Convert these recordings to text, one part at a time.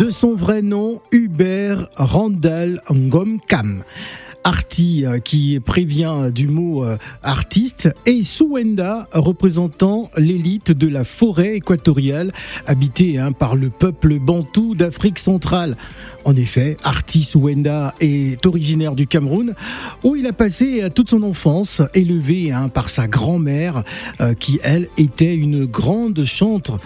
De son vrai nom, Hubert Randall Ngomkam. Arti euh, qui prévient du mot euh, artiste et Suwenda représentant l'élite de la forêt équatoriale habitée hein, par le peuple bantou d'Afrique centrale. En effet, Arti Suwenda est originaire du Cameroun où il a passé toute son enfance élevé hein, par sa grand-mère euh, qui elle était une grande chantre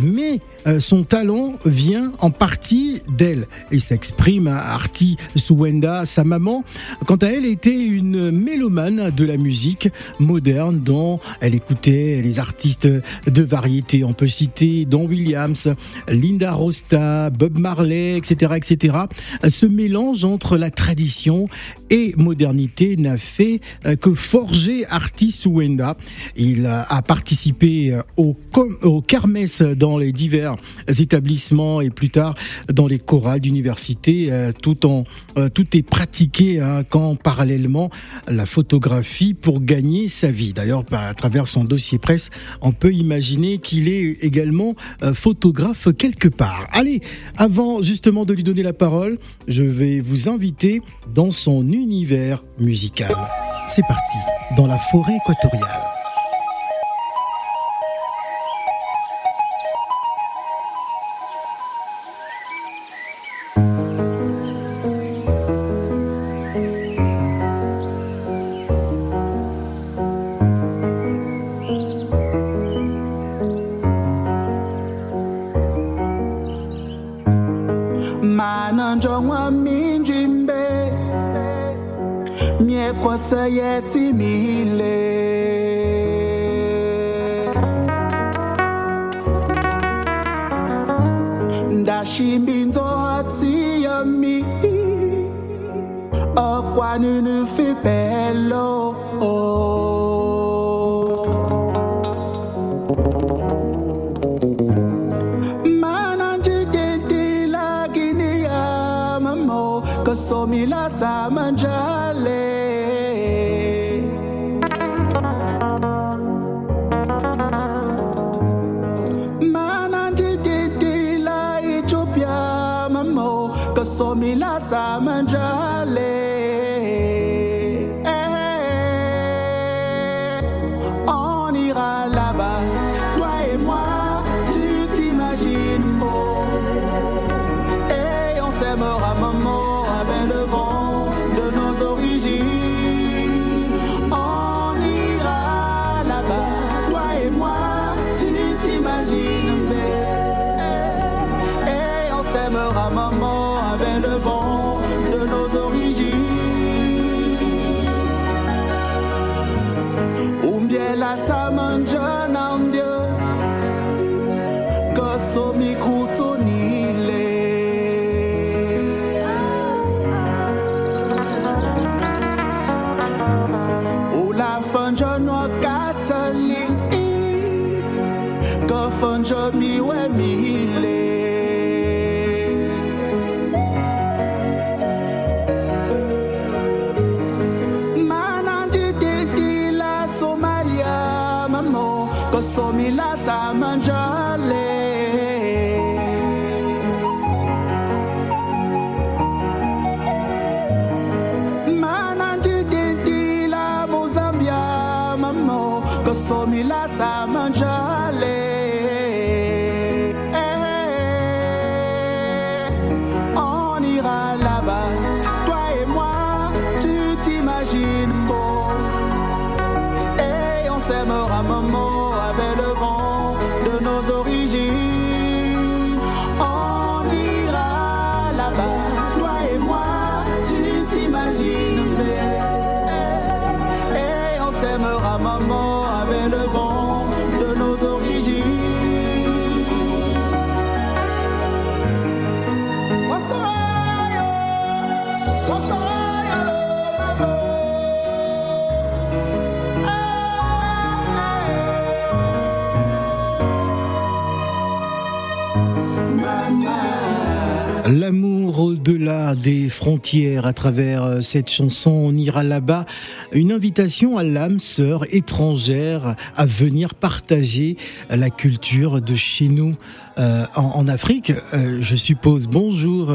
mais son talent vient en partie d'elle et s'exprime Arti Suwenda sa maman Quant à elle, était une mélomane de la musique moderne dont elle écoutait les artistes de variété. On peut citer Don Williams, Linda Rosta, Bob Marley, etc., etc. Ce mélange entre la tradition et modernité n'a fait que forger Artis Wenda. Il a participé au, au kermesse dans les divers établissements et plus tard dans les chorales d'université. Tout en tout est pratiqué hein, quand parallèlement la photographie pour gagner sa vie. D'ailleurs, bah, à travers son dossier presse, on peut imaginer qu'il est également euh, photographe quelque part. Allez, avant justement de lui donner la parole, je vais vous inviter dans son univers musical. C'est parti, dans la forêt équatoriale. so mi lata manja. Maman avec le vent de nos origines. Des frontières à travers euh, cette chanson On ira là-bas. Une invitation à l'âme sœur étrangère à venir partager la culture de chez nous euh, en, Afrique, euh, je suppose. Bonjour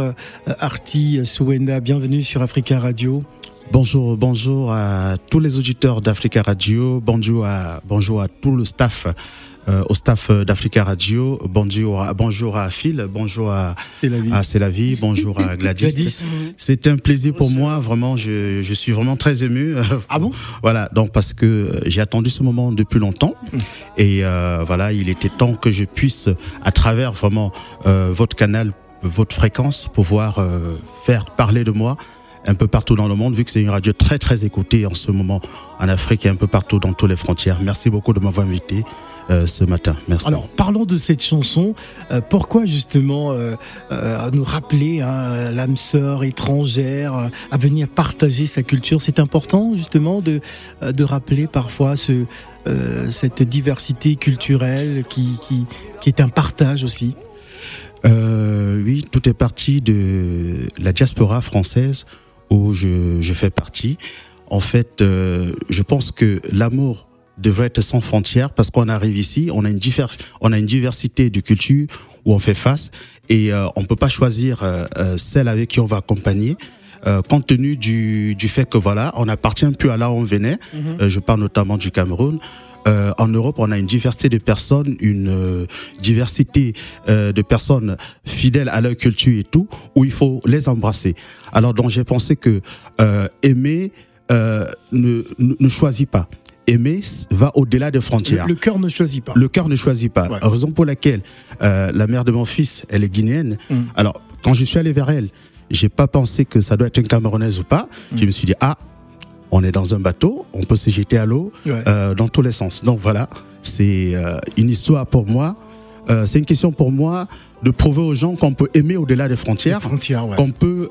Arti Souenda, bienvenue sur Africa Radio. Bonjour, bonjour à tous les auditeurs d'Africa Radio, bonjour à, bonjour à tout le staff euh, au staff d'Africa Radio. Bonjour, à, bonjour à Phil, bonjour à C'est la vie, bonjour à Gladys. C'est un plaisir pour moi, vraiment. Je, je, suis vraiment très ému. Ah bon? Voilà, donc parce que j'ai attendu ce moment depuis longtemps mm. et euh, voilà, il était temps que je puisse, à travers vraiment euh, votre canal, votre fréquence, pouvoir euh, faire parler de moi un peu partout dans le monde, vu que c'est une radio très très écoutée en ce moment en Afrique et un peu partout dans toutes les frontières. Merci beaucoup de m'avoir invité. Euh, ce matin. Merci. Alors, parlons de cette chanson. Euh, pourquoi justement euh, nous rappeler hein, l'âme sœur étrangère à venir partager sa culture? C'est important justement de, de rappeler parfois ce, cette diversité culturelle qui, qui, qui est un partage aussi. oui, tout est parti de la diaspora française où je, je fais partie. En fait, je pense que l'amour devrait être sans frontières parce qu'on arrive ici, on a une, on a une diversité de cultures où on fait face et euh, on peut pas choisir euh, euh, celle avec qui on va accompagner. Euh, compte tenu du, du fait que voilà, on n'appartient plus à là où on venait. Mhm. je parle notamment du Cameroun. en Europe, on a une diversité de personnes, une diversité de personnes fidèles à leur culture et tout, où il faut les embrasser. Alors donc j'ai pensé que aimer ne, ne choisit pas aimer va au-delà des frontières. Le, cœur ne choisit pas. Le cœur ne choisit pas. Raison pour laquelle euh, la mère de mon fils, elle est guinéenne. Mm. Alors, quand je suis allé vers elle, j'ai pas pensé que ça doit être une Camerounaise ou pas. Mm. Je me suis dit ah, on est dans un bateau, on peut se jeter à l'eau euh, dans tous les sens. Donc voilà, c'est euh, une histoire pour moi. Euh, c'est une question pour moi de prouver aux gens qu'on peut aimer au-delà des frontières, frontières qu'on peut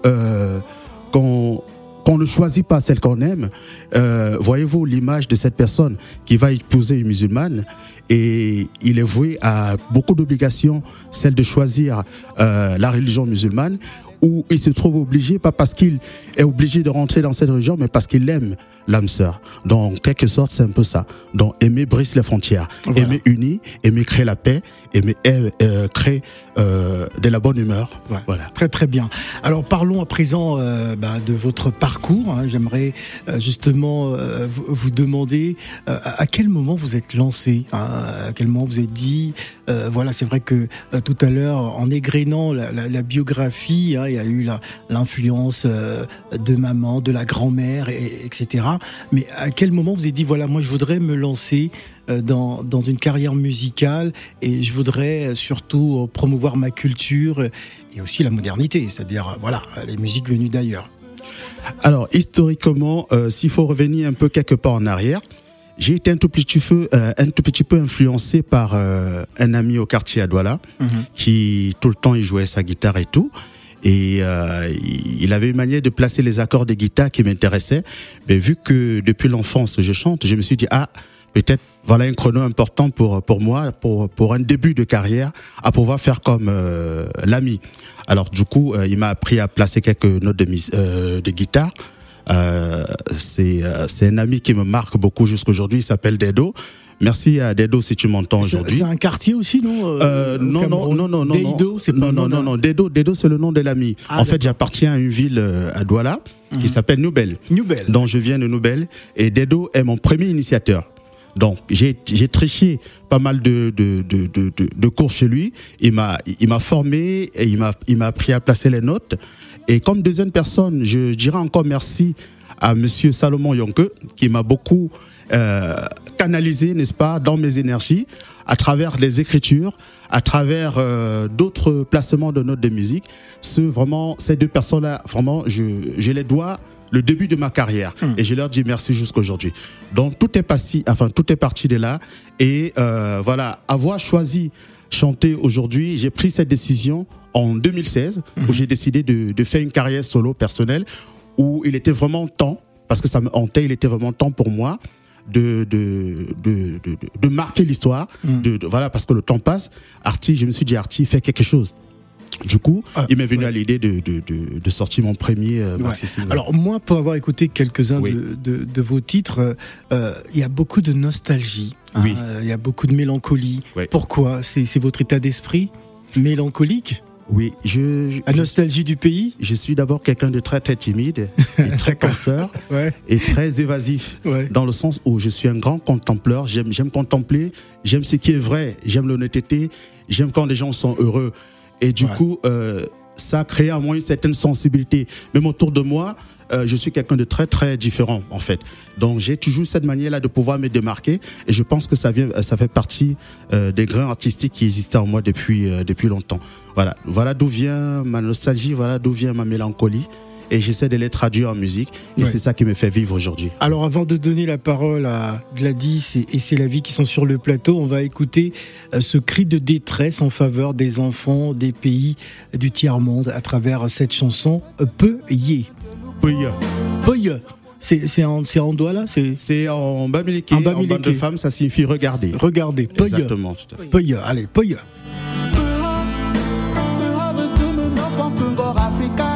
qu'on qu'on ne choisit pas celle qu'on aime. Euh, voyez-vous l'image de cette personne qui va épouser une musulmane et il est voué à beaucoup d'obligations, celle de choisir euh, la religion musulmane où il se trouve obligé, pas parce qu'il est obligé de rentrer dans cette religion, mais parce qu'il aime l'âme sœur. Donc, en quelque sorte, c'est un peu ça. Donc, aimer brise les frontières. Aimer unir, aimer créer la paix, euh, euh, créer euh, de la bonne humeur. Voilà. Très, très bien. Alors, parlons à présent euh, bah, de votre parcours. Hein. J'aimerais euh, justement vous, demander à quel moment vous êtes lancé, hein, à quel moment vous êtes dit, voilà, c'est vrai que tout à l'heure, en égrénant la, la, la biographie, hein, il y a eu l'influence de maman, de la grand-mère, etc. Mais à quel moment vous avez dit, voilà, moi je voudrais me lancer dans, dans une carrière musicale et je voudrais surtout promouvoir ma culture et aussi la modernité, c'est-à-dire, voilà, les musiques venues d'ailleurs alors, historiquement, euh, s'il faut revenir un peu quelque part en arrière, j'ai été un tout petit peu, euh, un tout petit peu influencé par un ami au quartier à Douala, mhm. qui tout le temps il jouait sa guitare et tout. Et euh, il avait une manière de placer les accords des guitares qui m'intéressait. Mais vu que depuis l'enfance je chante, je me suis dit ah peut-être voilà un chrono important pour pour moi pour pour un début de carrière à pouvoir faire comme euh, l'ami. Alors du coup, euh, il m'a appris à placer quelques notes de euh, de guitare. Euh, c'est c'est un ami qui me marque beaucoup jusqu'aujourd'hui. Il s'appelle Dedo. Merci à Dedo si tu m'entends aujourd'hui. C'est un quartier aussi, non euh, non, non, non, non, non, Dedo, c'est non, non, non, non, Dedo, Dedo, c'est le nom de l'ami. Ah, en fait, j'appartiens à une ville à Douala qui mhm. s'appelle Noubel, Noubel, dont je viens de Noubel, et Dedo est mon premier initiateur. Donc j'ai triché pas mal de de, de, de, de cours chez lui. Il m'a formé et il m'a appris à placer les notes. Et comme deuxième personne, je dirais encore merci à Monsieur Salomon Yonke qui m'a beaucoup euh, canaliser, n'est-ce pas, dans mes énergies, à travers les écritures, à travers euh, d'autres placements de notes de musique. Ce, vraiment, ces deux personnes-là, vraiment, je, je les dois le début de ma carrière hmm. et je leur dis merci jusqu'aujourd'hui. Donc tout est passé, enfin tout est parti de là et euh, voilà, avoir choisi chanter aujourd'hui, j'ai pris cette décision en 2016 où hmm. j'ai décidé de, de, faire une carrière solo personnelle où il était vraiment temps parce que ça me hantait, il était vraiment temps pour moi de, de, de, de, de marquer l'histoire. Mm. De, voilà, parce que le temps passe. Artie, je me suis dit, Artie, fais quelque chose. Du coup, Ah, il m'est venu ouais. à l'idée de, de, de, de sortir mon premier euh, Ouais. maxi. Alors moi, pour avoir écouté quelques-uns Oui. de, vos titres, euh, euh, il y a beaucoup de nostalgie. hein, Oui. euh, Il y a beaucoup de mélancolie. Ouais. Pourquoi? C'est votre état d'esprit mélancolique? Oui, je, je, La nostalgie du pays? Je suis d'abord quelqu'un de très très timide et très penseur Ouais. et très évasif. Ouais. Dans le sens où je suis un grand contempleur, j'aime j'aime contempler, j'aime ce qui est vrai, j'aime l'honnêteté, j'aime quand les gens sont heureux. Et du Ouais. coup, euh, ça a créé à moi une certaine sensibilité. Même autour de moi, euh, je suis quelqu'un de très très différent en fait. Donc j'ai toujours cette manière-là de pouvoir me démarquer et je pense que ça vient, ça fait partie euh, des grains artistiques qui existaient en moi depuis euh, depuis longtemps. Voilà, voilà d'où vient ma nostalgie, voilà d'où vient ma mélancolie et j'essaie de les traduire en musique et Ouais. c'est ça qui me fait vivre aujourd'hui. Alors avant de donner la parole à Gladys et, et C'est la vie qui sont sur le plateau, on va écouter euh, ce cri de détresse en faveur des enfants des pays du tiers-monde à travers cette chanson euh, Peu Yé. Oui. Poy, c'est c'est en, c'est en doigt là? C'est C'est en bamileke, En en, bande de femmes, ça signifie regarder. regardez, Poy, Exactement. tout à fait. Poy, allez, Poy. She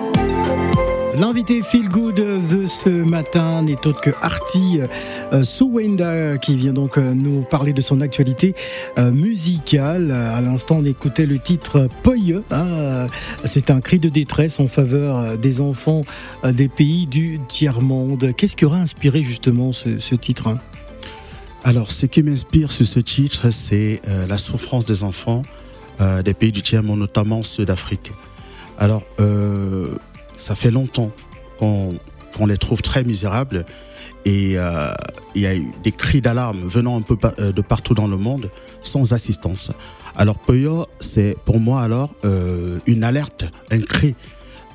L'invité feel good de ce matin n'est autre que Artie euh, Souwenda qui vient donc euh, nous parler de son actualité euh, musicale. À l'instant, on écoutait le titre Poye. hein, C'est un cri de détresse en faveur des enfants des pays du tiers-monde. Qu'est-ce qui aurait inspiré justement ce, titre hein? Alors, ce qui m'inspire sur ce titre, c'est la souffrance des enfants des pays du tiers-monde, notamment ceux d'Afrique. Alors, ça fait longtemps qu'on les trouve très misérables et euh, il y a eu des cris d'alarme venant un peu euh, de partout dans le monde sans assistance. Alors, Peyo, c'est pour moi alors euh, une alerte, un cri,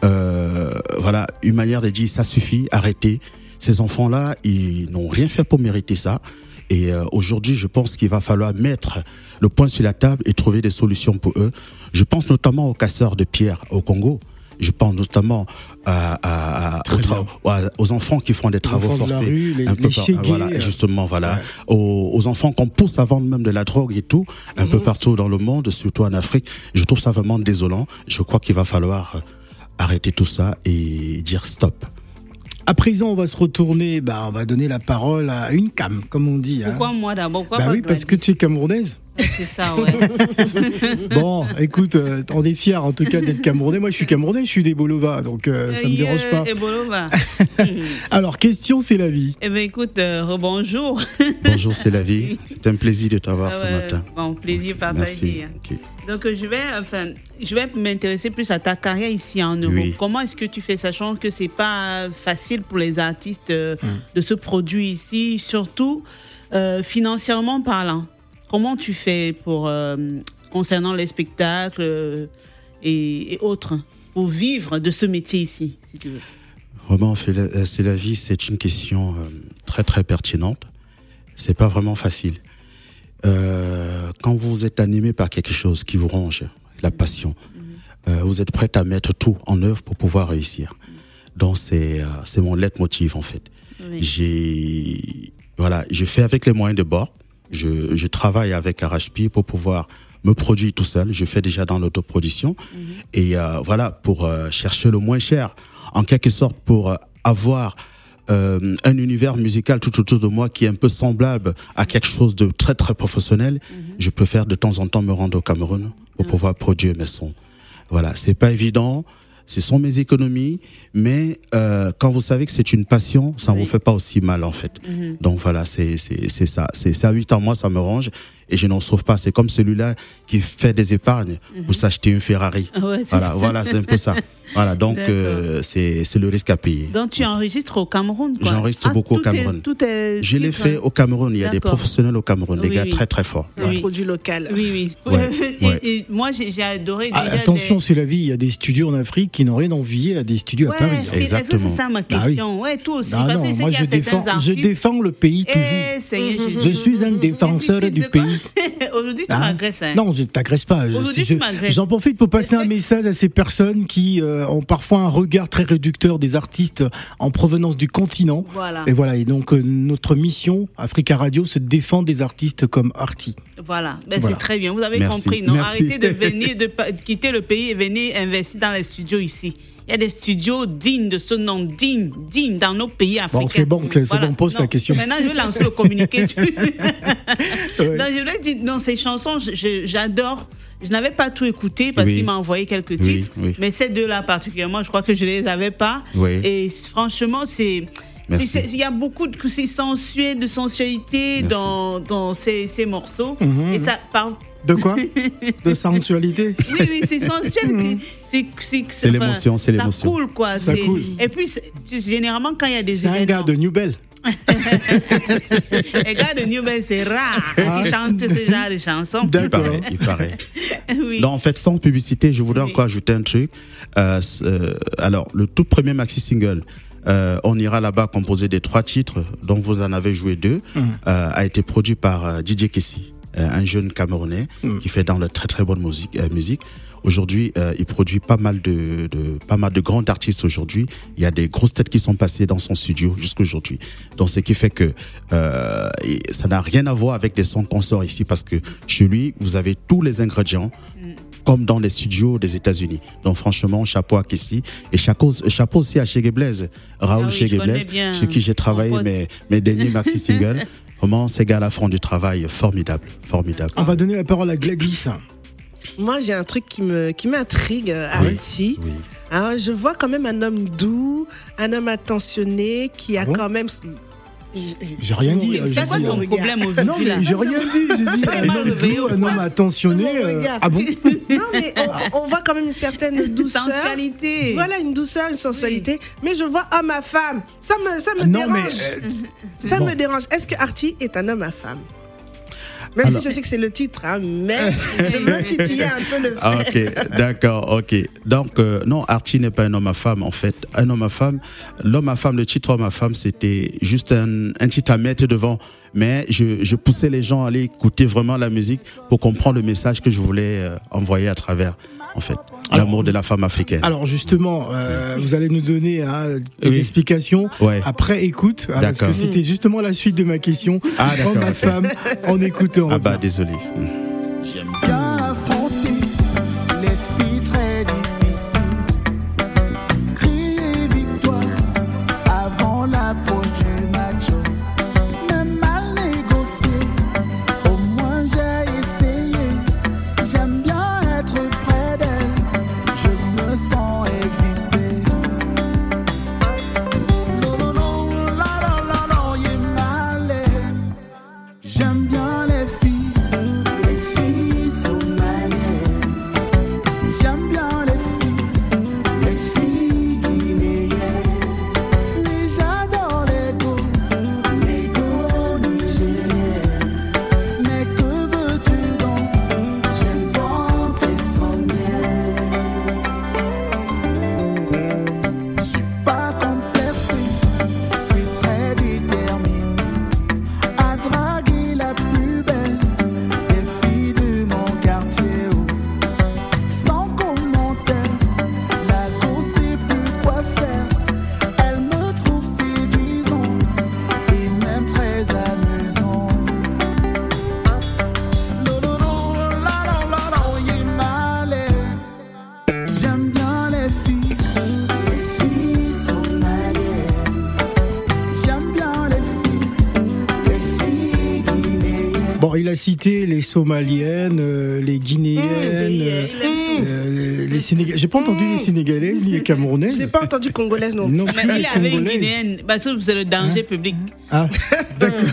voilà, une manière de dire ça suffit, arrêtez. Ces enfants-là, ils n'ont rien fait pour mériter ça. Et aujourd'hui, je pense qu'il va falloir mettre le point sur la table et trouver des solutions pour eux. Je pense notamment aux casseurs de pierre au Congo. Je pense notamment à, à- à- aux, tra- à- aux enfants qui font des travaux enfants de la forcés. rue, les- un peu les par- voilà, euh, justement, voilà. Aux, aux enfants qu'on pousse à vendre même de la drogue et tout, un Mhm. peu partout dans le monde, surtout en Afrique. Je trouve ça vraiment désolant. Je crois qu'il va falloir euh, arrêter tout ça et dire stop. À présent, on va se retourner, bah, on va donner la parole à une cam, comme on dit. hein. Pourquoi moi d'abord? Pourquoi Bah pas oui, parce que tu es camerounaise. C'est ça, ouais. Bon, écoute, euh, on est fiers en tout cas d'être camerounais. Moi, je suis camerounais, je suis des Bolova, donc euh, ça me Yeah, dérange pas. Et Bolova. Alors, question, c'est la vie. Eh bien, écoute, euh, rebonjour. Bonjour, c'est la vie. C'est un plaisir de t'avoir ce Ah ouais, matin. Bon, plaisir Merci. partagé. hein. Ok. Donc, euh, je vais, enfin, je vais m'intéresser plus à ta carrière ici en Europe. Oui. Comment est-ce que tu fais, sachant que c'est pas facile pour les artistes euh, Hum. de se produire ici, surtout euh, financièrement parlant? Comment tu fais pour euh, concernant les spectacles euh, et, et autres pour vivre de ce métier ici, si tu veux? Euh, c'est la vie, c'est une question euh, très très pertinente. C'est pas vraiment facile. Euh, quand vous êtes animé par quelque chose qui vous ronge, la passion, euh, vous êtes prêt à mettre tout en œuvre pour pouvoir réussir. Donc c'est euh, c'est mon leitmotiv en fait. Oui. J'ai voilà, je fais avec les moyens de bord. Je, je travaille avec Arashpi pour pouvoir me produire tout seul. Je fais déjà dans l'autoproduction et euh, voilà pour euh, chercher le moins cher, en quelque sorte pour euh, avoir euh, un univers musical tout autour de moi qui est un peu semblable à quelque chose de très très professionnel. Je préfère de temps en temps me rendre au Cameroun pour pouvoir produire mes sons. Voilà, c'est pas évident. Ce sont mes économies, mais euh, quand vous savez que c'est une passion, ça ne Oui. vous fait pas aussi mal en fait. Donc voilà, c'est ça. C'est ça. Huit ans, moi, ça me range et je n'en sauve pas. C'est comme celui-là qui fait des épargnes pour s'acheter une Ferrari. Ah ouais, Voilà, voilà, c'est un peu ça. Voilà, donc euh, c'est c'est le risque à payer. Donc tu enregistres au Cameroun. J'enregistre beaucoup au est- Cameroun. tout est Je l'ai fait au Cameroun. Il y a des professionnels au Cameroun, des gars oui. très très forts. Ouais. Produit local. Oui, oui. Ouais, Et- ouais. et moi, j'ai adoré Ah, attention, des- c'est la vie. Il y a des studios en Afrique qui n'ont rien envié à des studios Ouais, à Paris. Exactement. c'est ça ma Ah oui. question Ouais, toi aussi. Ah parce non, que moi je défends, je défends le pays toujours. Eh, Jésus. Je suis un défenseur du pays. Aujourd'hui, tu Hein m'agresses. hein. Non, je t'agresse pas. Je- Aujourd'hui, je- tu m'agresses. J'en profite pour passer un message à ces personnes qui euh, ont parfois un regard très réducteur des artistes en provenance du continent. Voilà. Et voilà. Et donc euh, notre mission, Africa Radio, c'est de défendre des artistes comme Artie. Voilà, Ben, Voilà. c'est très bien. Vous avez Merci. compris, non? Merci. Arrêtez de venir, de quitter le pays et venir investir dans les studios ici. Il y a des studios dignes de ce nom, dignes, dignes dans nos pays africains. c'est bon, c'est bon, pose Non, la question. Maintenant, je vais lancer le communiqué. Ouais. Non, je voulais dire, non, ces chansons, je- j'adore. Je n'avais pas tout écouté parce Oui. qu'il m'a envoyé quelques titres. oui. Mais ces deux-là particulièrement, je crois que je ne les avais pas. Et franchement, c'est. Il y a beaucoup de sensuel, de sensualité Merci. dans, dans ces, ces morceaux. Mhm, Et ça parle. De quoi? De sensualité. Oui, oui, c'est sensuel. puis c'est- c'est C'est l'émotion, c'est l'émotion. Ça coule, quoi. Ça coule. Et puis, généralement, quand il y a des C'est un événements. gars de New Bell. Les gars de New Bell, c'est rare Ah. qui chantent ce genre de chansons. Il paraît, il paraît. Oui. Non, en fait, sans publicité, je voudrais Oui. encore ajouter un truc. Euh, euh, alors, le tout premier maxi single, euh, on ira là-bas composé des trois titres, dont vous en avez joué deux, Hum. euh, a été produit par euh, DJ Kessi, euh, un jeune Camerounais Hum. qui fait dans la très très bonne musique. euh, musique. Aujourd'hui, euh, il produit pas mal de, de pas mal de grands artistes. Aujourd'hui, il y a des grosses têtes qui sont passées dans son studio jusqu'aujourd'hui. Donc, ce qui fait que euh, ça n'a rien à voir avec des sons qu'on sort ici, parce que chez lui, vous avez tous les ingrédients comme dans les studios des États-Unis. Donc franchement, chapeau à Kessi et chapeau, chapeau aussi à Shege Blaise, Raoul Ah oui, Blaise, chez qui j'ai travaillé mes, mes derniers maxi singles. Vraiment, ces gars-là font du travail formidable, formidable. On va donner la parole à Gladys. Moi, j'ai un truc qui me qui m'intrigue, euh, Oui. Oui. Hein, je vois quand même un homme doux, un homme attentionné qui a Ah bon quand même. J'ai rien dit. Euh, c'est quoi ton euh, problème Non, aujourd'hui mais là j'ai rien dit. J'ai dit un homme ou un homme attentionné. Euh, ah bon Non, mais on, voit quand même une certaine douceur. Sensualité. Voilà, une douceur, une sensualité. Mais je vois homme à femme. Ça me, ça me Non, mais. dérange. euh, ça me dérange. Est-ce que Artie est un homme à femme? Même Alors- si je sais que c'est le titre, hein, mais je veux titiller un peu le. Ah, ok, d'accord, ok. Donc, euh, non, Archie n'est pas un homme à femme, en fait. Un homme à femme, l'homme à femme, le titre homme à femme, c'était juste un, un titre à mettre devant. Mais je, je poussais les gens à aller écouter vraiment la musique pour comprendre le message que je voulais euh, envoyer à travers, en fait. L'amour de la femme africaine. Alors justement, euh, vous allez nous donner hein, des Oui. explications Ouais. après écoute, hein, parce que c'était justement la suite de ma question. Ah, Homme d'accord, à femme, en écoutant. Ah bah désolé. J'aime bien cité les Somaliennes, euh, les Guinéennes, euh, euh, les Sénégalaises. J'ai pas entendu les Sénégalaises, ni les Camerounaises. n'ai pas entendu congolaise non. Non Mais plus il avait une Congolaises. guinéenne, parce que c'est le danger public. Ah, d'accord.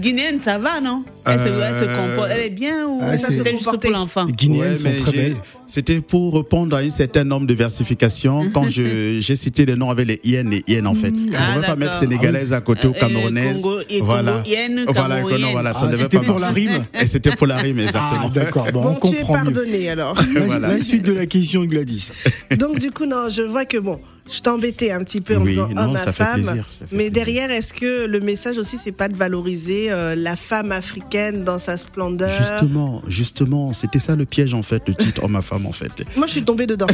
Guinéenne, ça va, non? Elle, se, elle se comporte, elle est bien ou Ah, c'est- c'est juste pour l'enfant? Les Guinéennes Ouais, sont très belles. C'était pour répondre à une certaine norme de versification. Quand je- j'ai cité les noms avec les IN et IN en fait. Ah, on ne pas d'accord. mettre sénégalaise à côté ou Euh, camerounaise. Congo- et voilà. Congo, IN, voilà, camerounaise. non, voilà, ça Ah, devait c'était pas pour la rime Et c'était pour la rime, exactement. Ah, d'accord. Bon, on Bon, tu es comprend mieux. pardonné alors. La, Voilà. la suite de la question de Gladys. Donc du coup, non, je vois que bon, je t'embêtais un petit peu en Oui, disant non, homme ça à femme. plaisir, mais plaisir. derrière, est-ce que le message aussi, c'est pas de valoriser euh, la femme africaine dans sa splendeur? Justement, justement, c'était ça le piège en fait, le titre homme à femme en fait. Moi, je suis tombée dedans.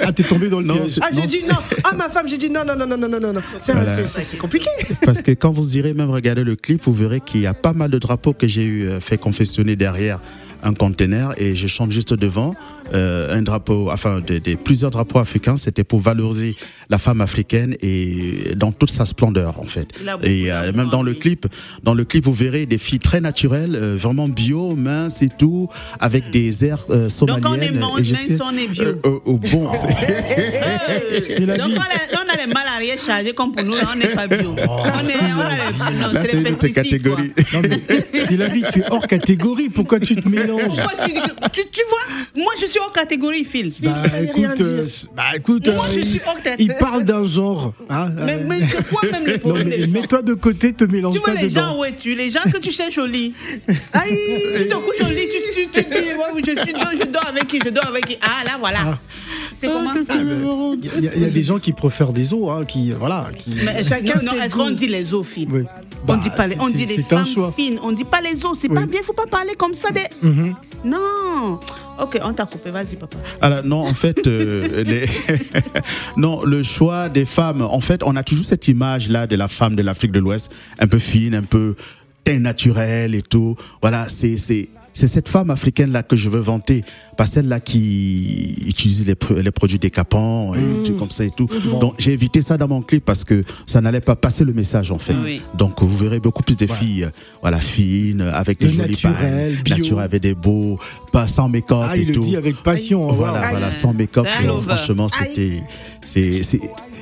Ah, t'es tombé dans le Non, piège. ah, j'ai dit non. Ah, ma femme, j'ai dit non, non, non, non, non, non, non, non. C'est Voilà. compliqué. Parce que quand vous irez même regarder le clip, vous verrez qu'il y a pas mal de drapeaux que j'ai eu euh, fait confectionner derrière un conteneur et je chante juste devant un drapeau, enfin des- plusieurs drapeaux africains. C'était pour valoriser la femme africaine et dans toute sa splendeur en fait. Et euh, même dans le clip, dans le clip, vous verrez des filles très naturelles, euh, vraiment bio, minces et tout, avec des airs euh, somaliennes. Donc on est mince, on est bio. Euh, euh, euh, bon, c'est- Euh, C'est la Donc vie. on a, on a les mal arrière chargés comme pour nous, on n'est pas bio. on est, on a les, catégorie. c'est la vie, tu es hors catégorie. Pourquoi tu te mélanges? Pourquoi tu, tu, tu vois, moi je suis hors catégorie, Phil. Bah écoute, dire. euh, bah écoute, Moi, je il- suis hors tête. il parle d'un genre. hein, mais euh, mais c'est quoi même le non problème mais des gens mets-toi de côté, te mélange Tu vois pas les gens dedans. où es-tu Les gens que tu cherches au lit. Aïe, tu te couches au lit, tu, tu, tu, tu dis, ouais, oui, je, suis, je dors avec qui Je dors avec qui Ah là, voilà. C'est comment Il y, a- il y a des gens qui préfèrent des os, hein, qui voilà, qui. Mais Chacun non, est-ce qu'on dit les os fines Oui. On Bah, dit pas les, on c'est- dit les femmes choix. fines, on dit pas les os, c'est Oui. pas bien, faut pas parler comme ça des. Mhm. Non. Ok, on t'a coupé, vas-y papa. Alors non, en fait, euh, les- non, le choix des femmes. En fait, on a toujours cette image là de la femme de l'Afrique de l'Ouest, un peu fine, un peu teint naturel et tout. Voilà, c'est c'est cette femme africaine là que je veux vanter, pas celle là qui utilise les, pro- les produits décapants et Mm. tout comme ça et tout. Donc j'ai évité ça dans mon clip parce que ça n'allait pas passer le message en fait. Oui. Donc vous verrez beaucoup plus de filles, voilà, fines, avec des Le jolies naturel, naturel, avec des beaux, pas sans make-up Ah, et il le tout. dit avec passion. Voilà, voilà, sans make-up. Franchement, c'était, c'est,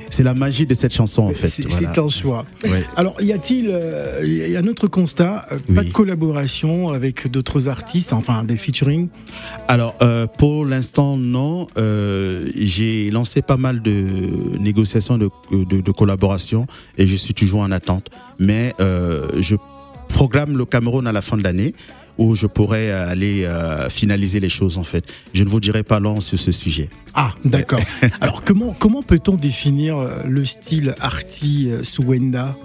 c'est, la magie de cette chanson en fait. C'est voilà. un choix. Ouais. Alors, y a-t-il euh, un autre constat euh, Pas Oui. de collaboration avec d'autres artistes, enfin des featuring? Alors, euh, pour l'instant, non. Euh, j'ai lancé pas mal de négociations de, de, de collaboration et je suis toujours en attente. Mais je programme le Cameroun à la fin de l'année où je pourrais aller euh, finaliser les choses en fait. Je ne vous dirai pas long sur ce sujet. Ah, d'accord. Alors, comment comment peut-on définir euh, le style arty euh, Suwenda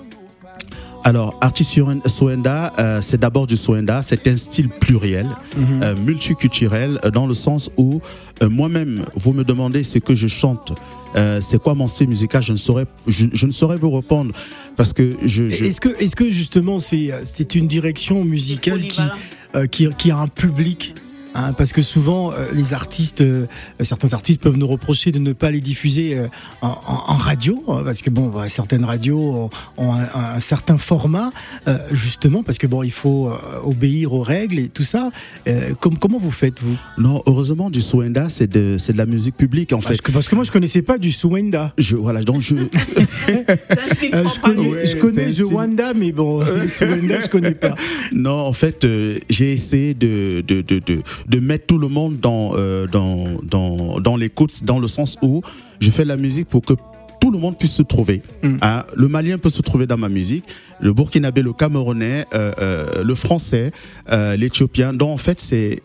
Alors, Arti Soenda, euh, c'est d'abord du Soenda, c'est un style pluriel, Mhm. euh, multiculturel, euh, dans le sens où euh, moi-même, vous me demandez ce que je chante, euh, c'est quoi mon style musical, je ne saurais, je, ne saurais vous répondre parce que je. Est-ce que, est-ce que justement c'est c'est une direction musicale qui, euh, qui, qui a un public hein, parce que souvent euh, les artistes, euh, certains artistes peuvent nous reprocher de ne pas les diffuser euh, en, radio, euh, parce que bon, bah, certaines radios ont, ont un, un certain format, euh, justement parce que bon, il faut euh, obéir aux règles et tout ça. Euh, com- comment vous faites vous? Non, heureusement, du Soenda, c'est de, c'est de la musique publique en fait. parce que, parce que moi je connaissais pas du Suwenda. Je, voilà, donc je. Euh, je connais, Ouais, je connais c'est un The Wanda, mais bon, le Suwenda je connais pas. Non, en fait, euh, j'ai essayé de, de, de, de, de mettre tout le monde dans, euh, dans, dans, dans l'écoute, dans le sens où je fais la musique pour que tout le monde puisse se trouver. Mm. Hein, le Malien peut se trouver dans ma musique, le Burkinabé, le Camerounais, euh, euh, le Français, euh, l'Éthiopien. Donc en fait, c'est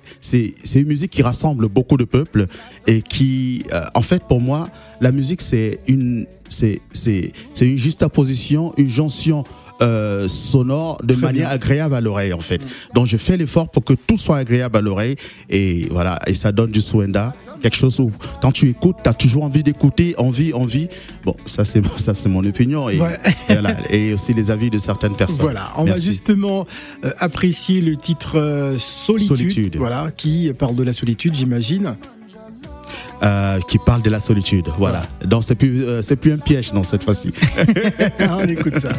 une musique qui rassemble beaucoup de peuples et qui, en fait, pour moi, la musique c'est une c'est c'est c'est une juxtaposition, une jonction euh, sonore de Très manière bien. agréable à l'oreille en fait. Donc je fais l'effort pour que tout soit agréable à l'oreille et voilà et ça donne du Swenda, quelque chose où quand tu écoutes, tu as toujours envie d'écouter, envie, envie. Bon, ça c'est ça c'est mon opinion et, Ouais. et voilà, et aussi les avis de certaines personnes. Voilà, on va justement euh, apprécier le titre euh, Solitude, Solitude. voilà, qui parle de la solitude, j'imagine. Euh, qui parle de la solitude. Voilà. Donc c'est plus euh, c'est plus un piège non cette fois-ci. on écoute ça.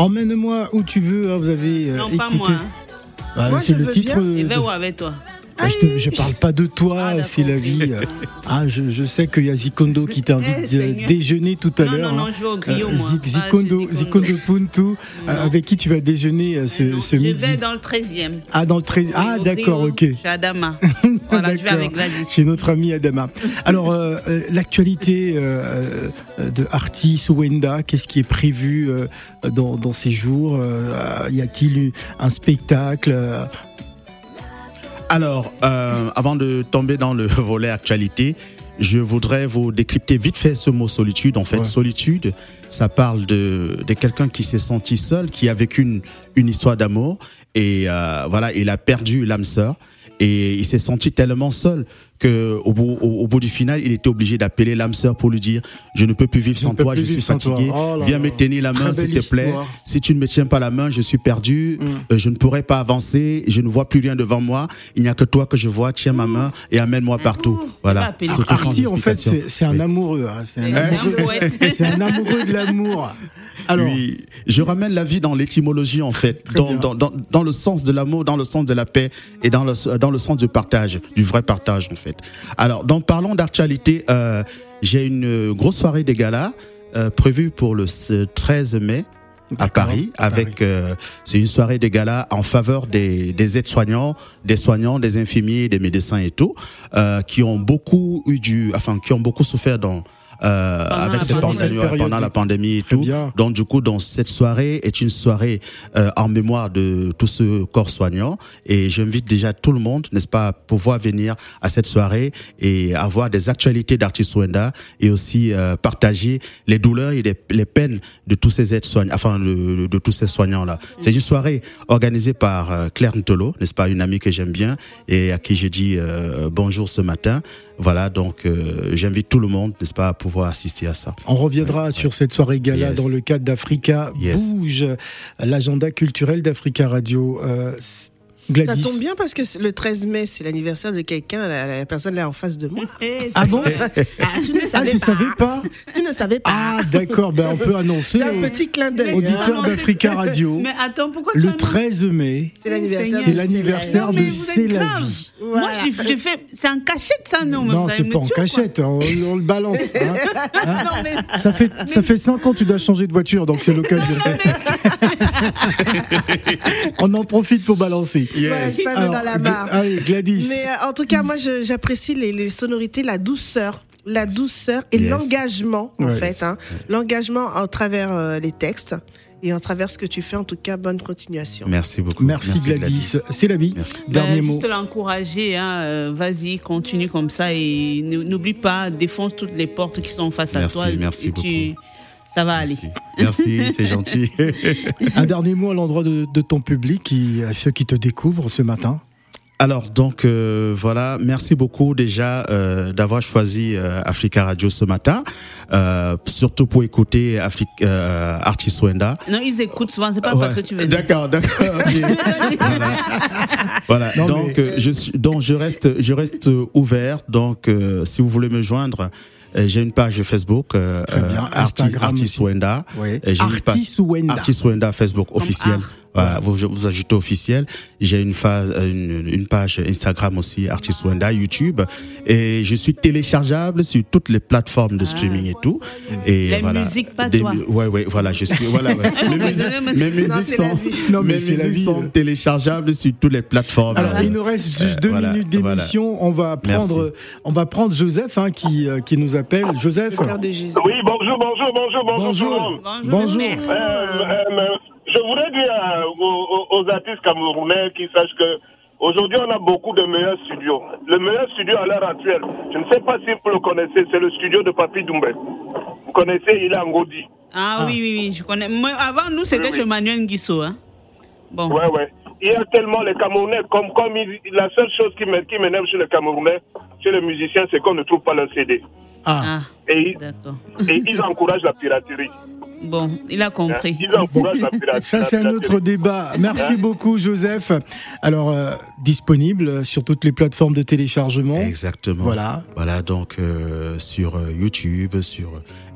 Emmène-moi où tu veux, hein, vous avez euh, Non, écouté. pas moi. hein. Bah, Moi, c'est je le veux titre. de- où avec toi Ah, je, te- je parle pas de toi, Ah, c'est la vie. Ah, je, je sais qu'il y a Zikondo qui Eh, t'invite à Seigneur. déjeuner tout à l'heure. non, non, hein. je vais au griot, Euh, moi. Zikondo, Zikondo. Zikondo Puntu, euh, avec qui tu vas déjeuner euh, ce, Non, ce je midi. vais dans le 13e. Ah, dans le 13 Ah, d'accord, ok. Chez Adama. Voilà, je vais avec. Chez notre ami Adama. Alors, euh, l'actualité euh, de Arti Souenda, qu'est-ce qui est prévu euh, dans, dans ces jours Y a-t-il eu un spectacle Alors, euh, avant de tomber dans le volet actualité, je voudrais vous décrypter vite fait ce mot solitude. En fait, Ouais. solitude, ça parle de, de quelqu'un qui s'est senti seul, qui a vécu une, une histoire d'amour et euh, voilà, il a perdu l'âme sœur. Et il s'est senti tellement seul que au bout, au, au bout du final, il était obligé d'appeler l'âme sœur pour lui dire je ne peux plus vivre Je sans toi, je suis fatigué. Oh là Viens là. me tenir la main, s'il te plaît. histoire. Mm. Si tu ne me tiens pas la main, je suis perdu. Euh, je ne pourrai pas avancer. Je ne vois plus rien devant moi. Il n'y a que toi que je vois. Tiens ma main et amène-moi partout. va Voilà. en fait, c'est un amoureux. hein. C'est un, C'est amoureux. un amoureux de l'amour. Alors, Oui, je ramène la vie dans l'étymologie en fait, dans, dans le sens de l'amour, dans le sens de la paix et dans le, dans le sens du partage, du vrai partage en fait. Alors, donc parlons d'actualité, euh, j'ai une euh, grosse soirée des galas euh, prévue pour le s- 13 mai à Paris à avec euh, c'est une soirée des galas en faveur des, des aides-soignants, des soignants, des infirmiers, des médecins et tout euh, qui ont beaucoup eu du enfin qui ont beaucoup souffert dans euh, avec cette pandémie. ouais, pendant la pandémie et Très tout. bien. Donc du coup, dans cette soirée est une soirée euh, en mémoire de tous ce corps soignants et j'invite déjà tout le monde, n'est-ce pas, à pouvoir venir à cette soirée et avoir des actualités d'artistes Wenda et aussi euh, partager les douleurs et les, les peines de tous ces aides soignants, enfin de, de tous ces soignants là. C'est une soirée organisée par euh, Claire Ntolo, n'est-ce pas, une amie que j'aime bien et à qui j'ai dit euh, bonjour ce matin. Voilà, donc euh, j'invite tout le monde, n'est-ce pas, à pouvoir assister à ça. on reviendra sur cette soirée gala Yes. dans le cadre d'Africa Yes. Bouge, l'agenda culturel d'Africa Radio. Euh, Ça tombe bien parce que le 13 mai, c'est l'anniversaire de quelqu'un, la, la personne là en face de moi. Ah bon? Ah, tu ne Ah, savais je pas. savais pas. Tu ne savais pas. Ah, d'accord. Ben, on peut annoncer c'est un petit clin d'œil. auditeurs hein. d'Africa Radio. Mais attends, pourquoi Le annonces? 13 mai, C'est l'anniversaire. c'est de l'anniversaire C'est la vie. Voilà. Moi, j'ai fait. C'est en cachette, ça, non mais Non, c'est pas en cachette, on, on le balance. hein. Hein Non, mais. Ça fait ça fait cinq ans que tu dois changer de voiture, donc c'est l'occasion. on en profite pour balancer. Voilà, je passe Alors, dans la barre. Allez, Gladys. Mais euh, en tout cas, moi, je- j'apprécie les, les sonorités, la douceur. La douceur et Yes. l'engagement, en fait. hein. L'engagement à travers euh, les textes et à travers ce que tu fais. En tout cas, bonne continuation. Merci beaucoup. Merci, Gladys. C'est la vie. Merci. Dernier Ben, mot. Juste l'encourager, hein, euh, vas-y, continue comme ça et n'oublie pas, défonce toutes les portes qui sont face à Merci, toi. merci et tu, beaucoup. Ça va aller. Merci, c'est gentil. Un dernier mot à l'endroit de, de ton public, qui, à ceux qui te découvrent ce matin. Alors donc euh, voilà, merci beaucoup déjà euh, d'avoir choisi euh, Africa Radio ce matin, euh, surtout pour écouter Afri euh, Artist Wenda. Non, ils écoutent souvent, c'est pas parce que tu veux. D'accord, d'accord. voilà. Voilà. Non, donc mais- euh, je suis, donc je reste, je reste ouvert. Donc euh, si vous voulez me joindre, j'ai une page Facebook, euh, euh, Arti- Instagram Artist aussi. Wenda. Page- Artis Wenda Facebook officiel. Vous, vous ajoutez officiel. J'ai une, phase, une, une page Instagram aussi, Artist Wenda, YouTube. Et je suis téléchargeable sur toutes les plateformes de streaming et tout. Et Les voilà. musiques, pas Des toi. Ouais, ouais, voilà, je suis, voilà, ouais. Ah, mes, musiques, mes la sont. Non, mes la musiques sont téléchargeables sur toutes les plateformes. Alors, Euh, il nous reste juste deux voilà, minutes d'émission. On va prendre, Merci. on va prendre Joseph hein, qui, euh, qui nous appelle. Joseph. De Jésus. Oui, bonjour, bonjour, bonjour, bonjour. monde. Bonjour. Bonjour. Je voudrais dire euh, aux, aux artistes camerounais qui sachent que aujourd'hui on a beaucoup de meilleurs studios. Le meilleur studio à l'heure actuelle, je ne sais pas si vous le connaissez, c'est le studio de Papi Doumbé. Vous connaissez, il est en Godi. Ah, oui, oui, oui, je connais. Avant nous, c'était Oui, oui. chez Manuel Nguisso. Hein. Bon. Ouais, ouais. Il y a tellement les Camerounais, comme, comme il- la seule chose qui m'énerve chez les Camerounais, chez les musiciens, c'est qu'on ne trouve pas leur CD. Ah, Ah, Et, et ils encouragent la piraterie. Bon, il a hein. compris. Ils encouragent la piraterie. ça c'est un autre débat. Merci beaucoup Joseph. Alors euh, disponible sur toutes les plateformes de téléchargement. Exactement. Voilà. Voilà, donc euh, sur euh, YouTube, sur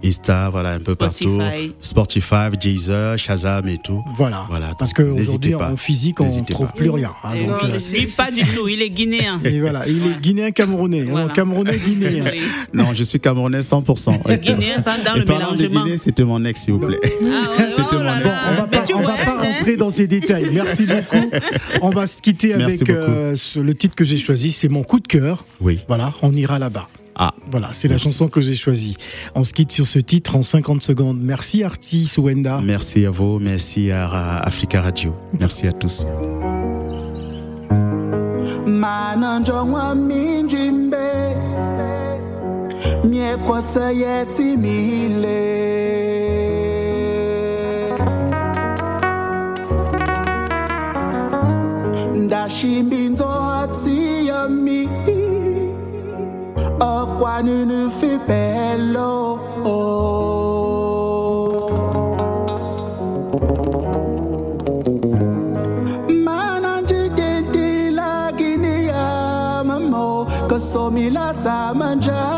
Insta, voilà, un peu partout. Spotify. Deezer, Shazam et tout. Voilà. Voilà, Parce qu'aujourd'hui en physique on ne trouve pas. plus rien. hein, donc, non, Lui, pas du tout, il est guinéen. et voilà, il est guinéen camerounais, hein, Voilà. camerounais guinéen. Oui. Non, je suis camerounais 100%. Guinéen, pas dans Et le parlant de. Guinée, c'était mon ex, s'il vous plaît. Ah, ouais, C'était oh mon là ex. Bon, on va pas, va hein. rentrer dans ces détails. Merci beaucoup. On va se quitter Merci avec euh, ce- le titre que j'ai choisi. C'est mon coup de cœur. Oui. Voilà, on ira là-bas. Ah, Voilà, c'est la Merci. chanson que j'ai choisie. On se quitte sur ce titre en 50 secondes. Merci Arti Souenda. merci à vous, merci à Africa Radio. Merci à tous. mananjongwa minjimbe Kwa ya eti niile ndashimbinzo hati yami. Okwanunu fipelo. Mana njikintila pelo. ya mamo kasomilata manja